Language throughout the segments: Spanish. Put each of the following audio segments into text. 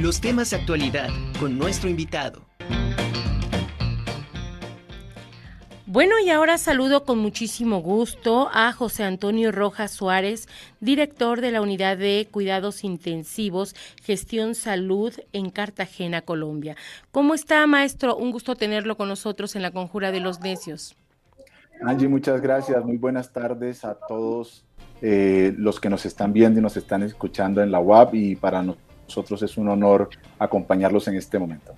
Los temas de actualidad con nuestro invitado. Bueno, y ahora saludo con muchísimo gusto a José Antonio Rojas Suárez, director de la Unidad de Cuidados Intensivos, Gestión Salud en Cartagena, Colombia. ¿Cómo está, maestro? Un gusto tenerlo con nosotros en la Conjura de los Necios. Angie, muchas gracias. Muy buenas tardes a todos eh, los que nos están viendo y nos están escuchando en la UAP y para nosotros es un honor acompañarlos en este momento.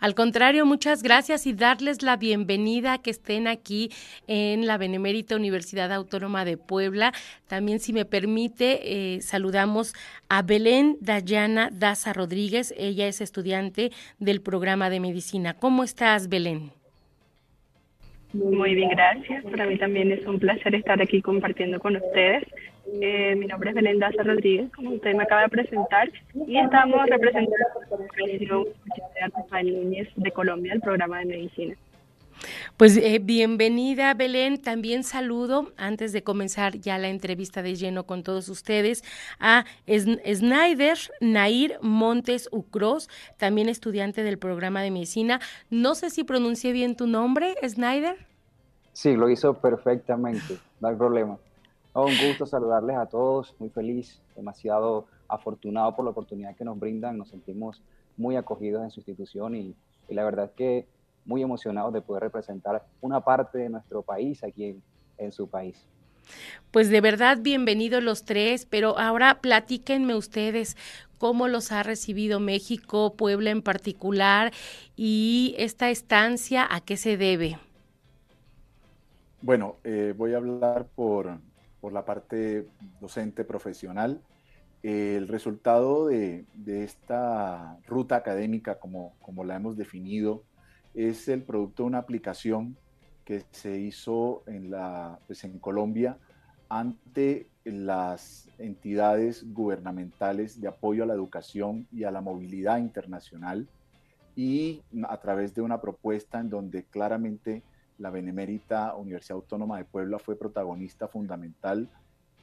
Al contrario, muchas gracias y darles la bienvenida que estén aquí en la Benemérita Universidad Autónoma de Puebla. También, si me permite, eh, saludamos a Belén Dayana Daza Rodríguez. Ella es estudiante del programa de medicina. ¿Cómo estás, Belén? Muy bien, gracias. Para mí también es un placer estar aquí compartiendo con ustedes. Eh, mi nombre es Belén Daza Rodríguez, como usted me acaba de presentar, y estamos representando la Núñez de Colombia, el programa de medicina. Pues eh, bienvenida Belén, también saludo antes de comenzar ya la entrevista de lleno con todos ustedes a Snyder Nair Montes Ucros, también estudiante del programa de medicina. No sé si pronuncié bien tu nombre, Snyder. Sí, lo hizo perfectamente, no hay problema. un gusto saludarles a todos, muy feliz, demasiado afortunado por la oportunidad que nos brindan, nos sentimos muy acogidos en su institución y, y la verdad es que muy emocionados de poder representar una parte de nuestro país aquí en, su país. Pues de verdad, bienvenidos los tres, pero ahora platíquenme ustedes cómo los ha recibido México, Puebla en particular, y esta estancia, ¿a qué se debe? Bueno, eh, voy a hablar por, por, la parte docente profesional. el resultado de, de, esta ruta académica, como, como la hemos definido, es el producto de una aplicación que se hizo en, la, pues en Colombia ante las entidades gubernamentales de apoyo a la educación y a la movilidad internacional y a través de una propuesta en donde claramente la Benemérita Universidad Autónoma de Puebla fue protagonista fundamental.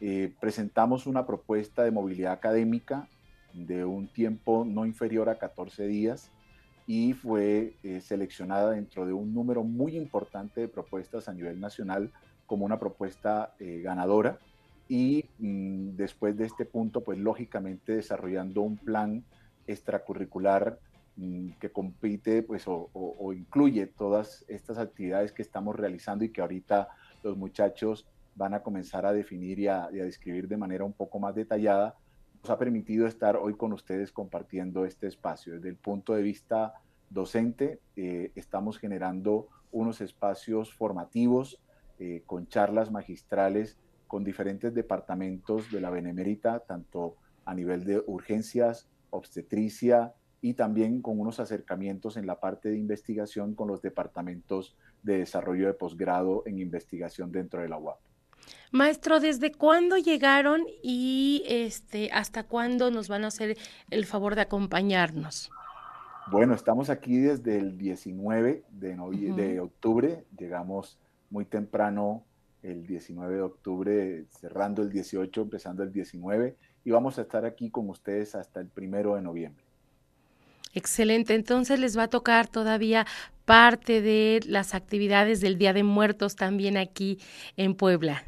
Eh, presentamos una propuesta de movilidad académica de un tiempo no inferior a 14 días y fue eh, seleccionada dentro de un número muy importante de propuestas a nivel nacional como una propuesta eh, ganadora. Y mm, después de este punto, pues lógicamente desarrollando un plan extracurricular mm, que compite pues, o, incluye todas estas actividades que estamos realizando y que ahorita los muchachos van a comenzar a definir y a, describir de manera un poco más detallada, ha permitido estar hoy con ustedes compartiendo este espacio. Desde el punto de vista docente, eh, estamos generando unos espacios formativos eh, con charlas magistrales con diferentes departamentos de la Benemérita, tanto a nivel de urgencias, obstetricia y también con unos acercamientos en la parte de investigación con los departamentos de desarrollo de posgrado en investigación dentro de la UAP. Maestro, ¿desde cuándo llegaron y este, hasta cuándo nos van a hacer el favor de acompañarnos? Bueno, estamos aquí desde el 19 de, de octubre, llegamos muy temprano el 19 de octubre, cerrando el 18, empezando el 19, y vamos a estar aquí con ustedes hasta el primero de noviembre. Excelente, entonces les va a tocar todavía parte de las actividades del Día de Muertos también aquí en Puebla.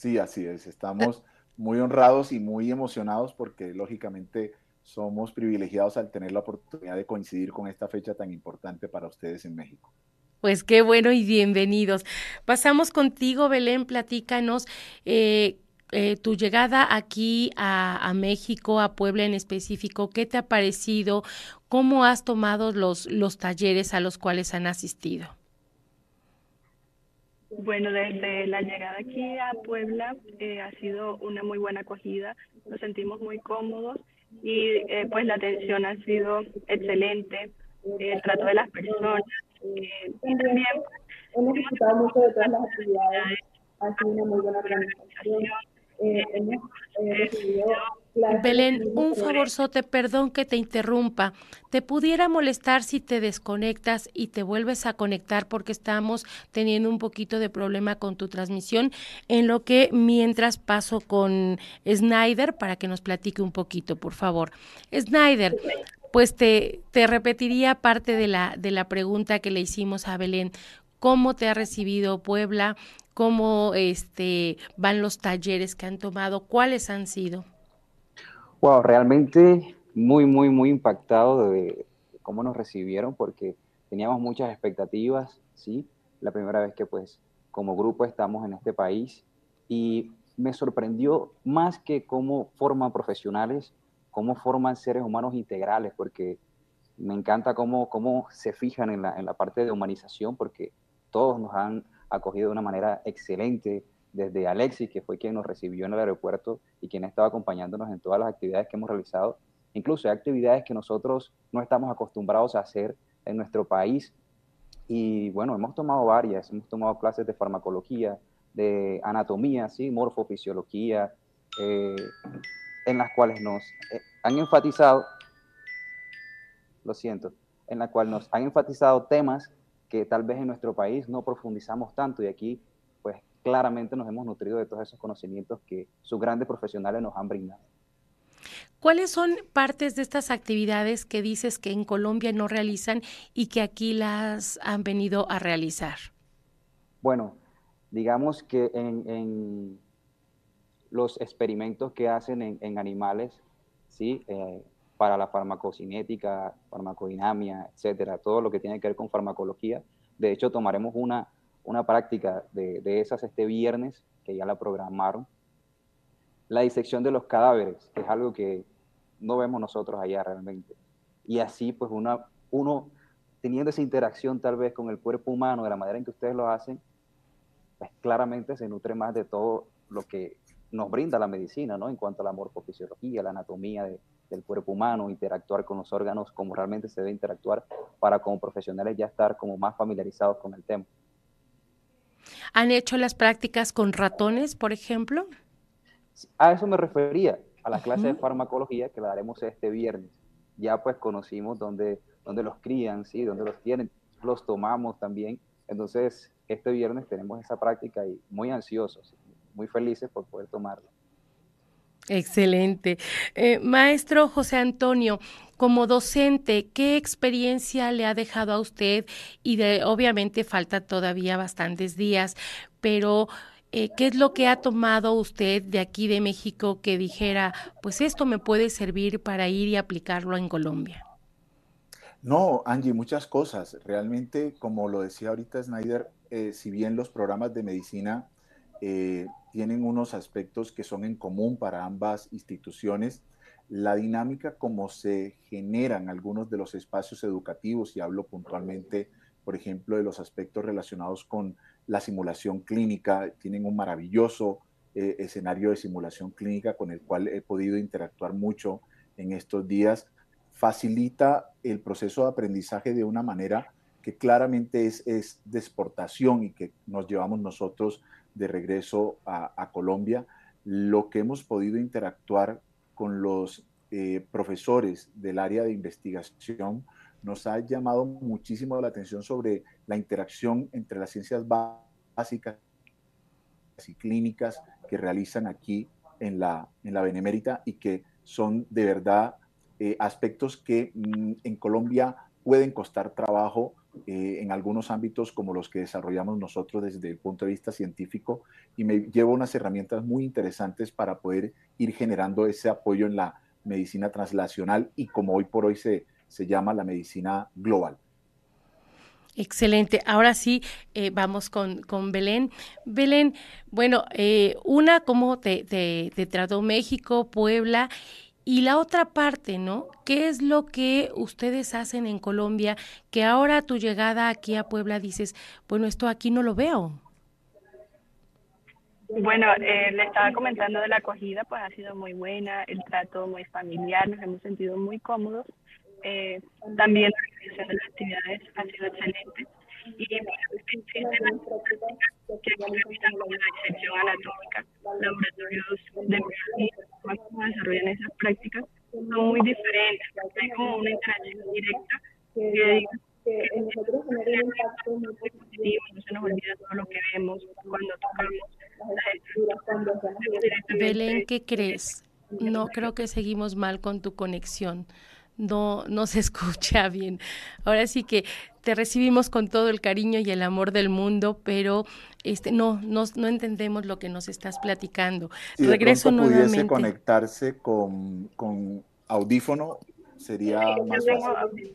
Sí, así es. Estamos muy honrados y muy emocionados porque lógicamente somos privilegiados al tener la oportunidad de coincidir con esta fecha tan importante para ustedes en México. Pues qué bueno y bienvenidos. Pasamos contigo, Belén, platícanos. Eh, eh, tu llegada aquí a, a, México, a Puebla en específico, ¿qué te ha parecido? ¿Cómo has tomado los, los talleres a los cuales han asistido? Bueno, desde la llegada aquí a Puebla eh, ha sido una muy buena acogida, nos sentimos muy cómodos y eh, pues la atención ha sido excelente, el trato de las personas eh, y también hemos disfrutado mucho de todas las actividades, ha sido una muy buena organización. Eh, hemos recibido Belén, un favorzote, perdón que te interrumpa. ¿Te pudiera molestar si te desconectas y te vuelves a conectar porque estamos teniendo un poquito de problema con tu transmisión? En lo que mientras paso con Snyder para que nos platique un poquito, por favor. Snyder, pues te, te repetiría parte de la, de la pregunta que le hicimos a Belén. ¿Cómo te ha recibido Puebla? ¿Cómo este, van los talleres que han tomado? ¿Cuáles han sido? Wow, realmente muy, muy, muy impactado de cómo nos recibieron porque teníamos muchas expectativas, ¿sí? La primera vez que pues como grupo estamos en este país y me sorprendió más que cómo forman profesionales, cómo forman seres humanos integrales, porque me encanta cómo, cómo se fijan en la, en la parte de humanización, porque todos nos han acogido de una manera excelente, desde Alexis, que fue quien nos recibió en el aeropuerto y quien estaba acompañándonos en todas las actividades que hemos realizado. Incluso actividades que nosotros no estamos acostumbrados a hacer en nuestro país. Y bueno, hemos tomado varias, hemos tomado clases de farmacología, de anatomía, ¿sí? morfofisiología, eh, en las cuales nos eh, han enfatizado, lo siento, en la cual nos han enfatizado temas que tal vez en nuestro país no profundizamos tanto y aquí claramente nos hemos nutrido de todos esos conocimientos que sus grandes profesionales nos han brindado. ¿Cuáles son partes de estas actividades que dices que en Colombia no realizan y que aquí las han venido a realizar? Bueno, digamos que en, los experimentos que hacen en, animales, ¿sí? Eh, para la farmacocinética, farmacodinamia, etcétera, todo lo que tiene que ver con farmacología. De hecho, tomaremos una, una práctica de, de esas este viernes, que ya la programaron. La disección de los cadáveres, que es algo que no vemos nosotros allá realmente. Y así, pues, uno teniendo esa interacción tal vez con el cuerpo humano de la manera en que ustedes lo hacen, pues claramente se nutre más de todo lo que nos brinda la medicina, ¿no? En cuanto a la morfofisiología, la anatomía del cuerpo humano, interactuar con los órganos como realmente se debe interactuar para como profesionales ya estar como más familiarizados con el tema. ¿Han hecho las prácticas con ratones, por ejemplo? A eso me refería, a la clase de farmacología que la daremos este viernes. Ya pues conocimos dónde, dónde los crían, ¿sí? dónde los tienen, los tomamos también. Entonces, este viernes tenemos esa práctica y muy ansiosos, muy felices por poder tomarla. Excelente. Eh, maestro José Antonio, como docente, ¿qué experiencia le ha dejado a usted? Y de, obviamente falta todavía bastantes días, pero eh, ¿qué es lo que ha tomado usted de aquí de México que dijera, pues esto me puede servir para ir y aplicarlo en Colombia? No, Angie, muchas cosas. Realmente, como lo decía ahorita Snyder, eh, si bien los programas de medicina eh, tienen unos aspectos que son en común para ambas instituciones, la dinámica como se generan algunos de los espacios educativos, y hablo puntualmente, por ejemplo, de los aspectos relacionados con la simulación clínica, tienen un maravilloso eh, escenario de simulación clínica con el cual he podido interactuar mucho en estos días, facilita el proceso de aprendizaje de una manera que claramente es, es de exportación y que nos llevamos nosotros de regreso a, Colombia, lo que hemos podido interactuar con los eh, profesores del área de investigación nos ha llamado muchísimo la atención sobre la interacción entre las ciencias básicas y clínicas que realizan aquí en la, en la Benemérita y que son de verdad eh, aspectos que mm, en Colombia pueden costar trabajo eh, en algunos ámbitos como los que desarrollamos nosotros desde el punto de vista científico y me llevo unas herramientas muy interesantes para poder ir generando ese apoyo en la medicina translacional y como hoy por hoy se, se llama la medicina global. Excelente. Ahora sí, eh, vamos con, con, Belén. Belén, bueno, eh, una, ¿cómo te, te trató México, Puebla? Y la otra parte, ¿no? ¿Qué es lo que ustedes hacen en Colombia que ahora tu llegada aquí a Puebla dices, bueno, esto aquí no lo veo? Bueno, eh, le estaba comentando de la acogida, pues ha sido muy buena, el trato muy familiar, nos hemos sentido muy cómodos. Eh, también la organización de las actividades ha sido excelente. Y existen las que aquí la disección anatómica, laboratorios de biología, cómo desarrollan esas prácticas, son muy diferentes. Hay como una interacción directa que, que nosotros genera un impacto muy positivo, no se nos olvida todo lo que vemos cuando tocamos Belén, ¿qué crees? No creo que seguimos mal con tu conexión. no, no se escucha bien. Ahora sí que te recibimos con todo el cariño y el amor del mundo, pero este no, no, no entendemos lo que nos estás platicando. Si Regreso de pudiese conectarse con, con, audífono, sería más fácil.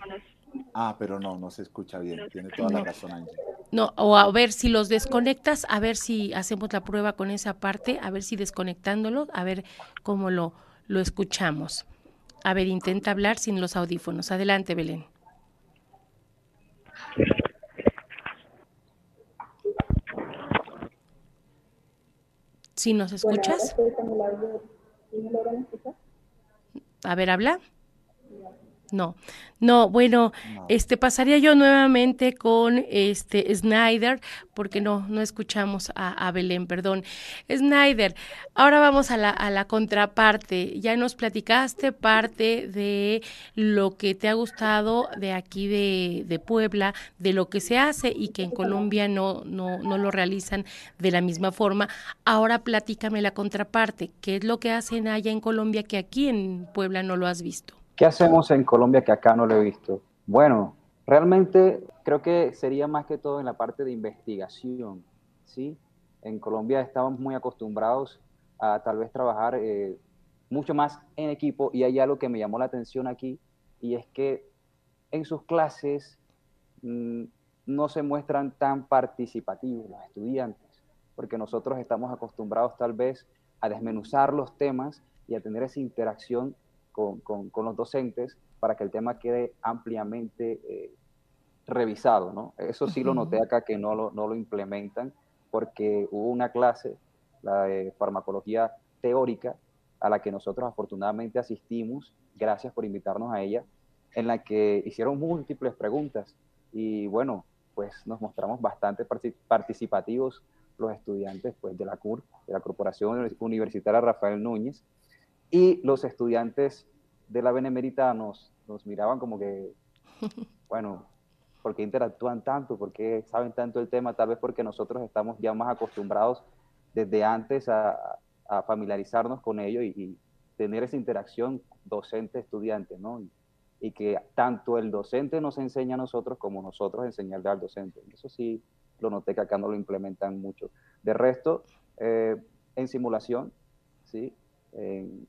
Ah, pero no, no se escucha bien. Tiene toda la razón, Ángel. No, o a ver si los desconectas, a ver si hacemos la prueba con esa parte, a ver si desconectándolo, a ver cómo lo, lo escuchamos. A ver, intenta hablar sin los audífonos. Adelante, Belén. ¿Si nos escuchas? A ver, habla. No, no, bueno, este pasaría yo nuevamente con este Snyder, porque no, no escuchamos a, Belén, perdón. Snyder, ahora vamos a la, a la contraparte. Ya nos platicaste parte de lo que te ha gustado de aquí de, de Puebla, de lo que se hace y que en Colombia no, no, no lo realizan de la misma forma. Ahora platícame la contraparte. ¿Qué es lo que hacen allá en Colombia que aquí en Puebla no lo has visto? ¿Qué hacemos en Colombia que acá no lo he visto? Bueno, realmente creo que sería más que todo en la parte de investigación, ¿sí? En Colombia estamos muy acostumbrados a tal vez trabajar eh, mucho más en equipo y hay algo que me llamó la atención aquí y es que en sus clases mm, no se muestran tan participativos los estudiantes, porque nosotros estamos acostumbrados tal vez a desmenuzar los temas y a tener esa interacción con, con, los docentes para que el tema quede ampliamente eh, revisado, ¿no? Eso sí lo noté acá que no lo, no lo implementan porque hubo una clase, la de farmacología teórica, a la que nosotros afortunadamente asistimos, gracias por invitarnos a ella, en la que hicieron múltiples preguntas y bueno, pues nos mostramos bastante participativos los estudiantes pues, de la CUR, de la Corporación Universitaria Rafael Núñez, y los estudiantes de la Benemérita nos, nos miraban como que, bueno, ¿por qué interactúan tanto? ¿Por qué saben tanto el tema? Tal vez porque nosotros estamos ya más acostumbrados desde antes a, a familiarizarnos con ello y, tener esa interacción docente-estudiante, ¿no? Y, y, que tanto el docente nos enseña a nosotros como nosotros enseñarle al docente. Eso sí lo noté que acá no lo implementan mucho. De resto, eh, en simulación, ¿sí? En,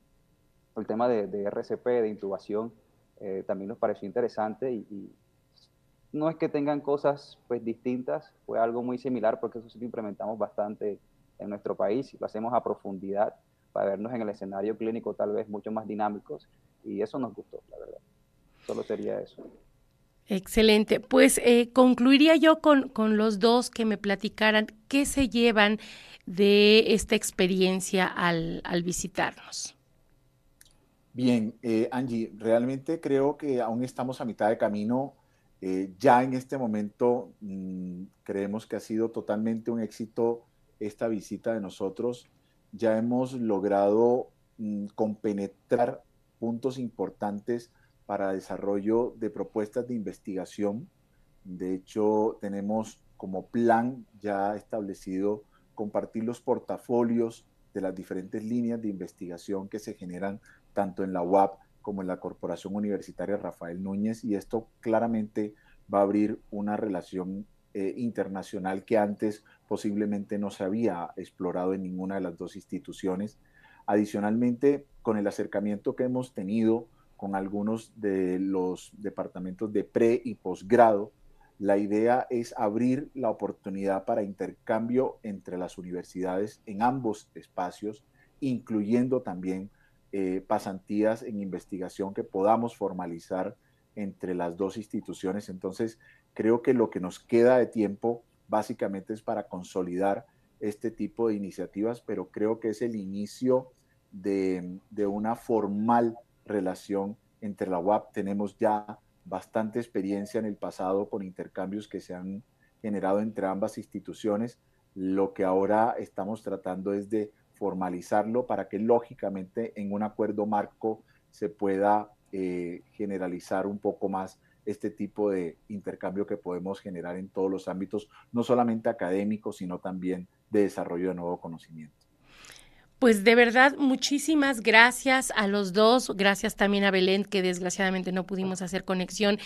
el tema de, RCP, de intubación, eh, también nos pareció interesante y, no es que tengan cosas pues distintas, fue algo muy similar porque eso sí lo implementamos bastante en nuestro país y lo hacemos a profundidad para vernos en el escenario clínico tal vez mucho más dinámicos y eso nos gustó, la verdad. Solo sería eso. Excelente. Pues eh, concluiría yo con, los dos que me platicaran qué se llevan de esta experiencia al visitarnos. Bien, eh, Angie, realmente creo que aún estamos a mitad de camino. Eh, ya en este momento mm, creemos que ha sido totalmente un éxito esta visita de nosotros. Ya hemos logrado mm, compenetrar puntos importantes para desarrollo de propuestas de investigación. De hecho, tenemos como plan ya establecido compartir los portafolios de las diferentes líneas de investigación que se generan tanto en la UAP como en la Corporación Universitaria Rafael Núñez, y esto claramente va a abrir una relación eh, internacional que antes posiblemente no se había explorado en ninguna de las dos instituciones. Adicionalmente, con el acercamiento que hemos tenido con algunos de los departamentos de pre y posgrado, la idea es abrir la oportunidad para intercambio entre las universidades en ambos espacios, incluyendo también eh, pasantías en investigación que podamos formalizar entre las dos instituciones. Entonces, creo que lo que nos queda de tiempo básicamente es para consolidar este tipo de iniciativas, pero creo que es el inicio de, de una formal relación entre la UAP. Tenemos ya bastante experiencia en el pasado con intercambios que se han generado entre ambas instituciones. Lo que ahora estamos tratando es de formalizarlo para que lógicamente en un acuerdo marco se pueda eh, generalizar un poco más este tipo de intercambio que podemos generar en todos los ámbitos, no solamente académicos, sino también de desarrollo de nuevo conocimiento. Pues de verdad, muchísimas gracias a los dos, gracias también a Belén, que desgraciadamente no pudimos hacer conexión,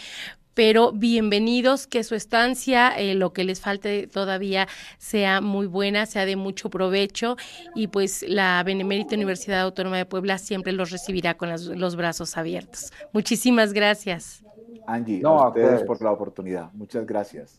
pero bienvenidos, que su estancia, eh, lo que les falte todavía sea muy buena, sea de mucho provecho y pues la Benemérita Universidad Autónoma de Puebla siempre los recibirá con los brazos abiertos. Muchísimas gracias. Angie, a ustedes por la oportunidad. Muchas gracias.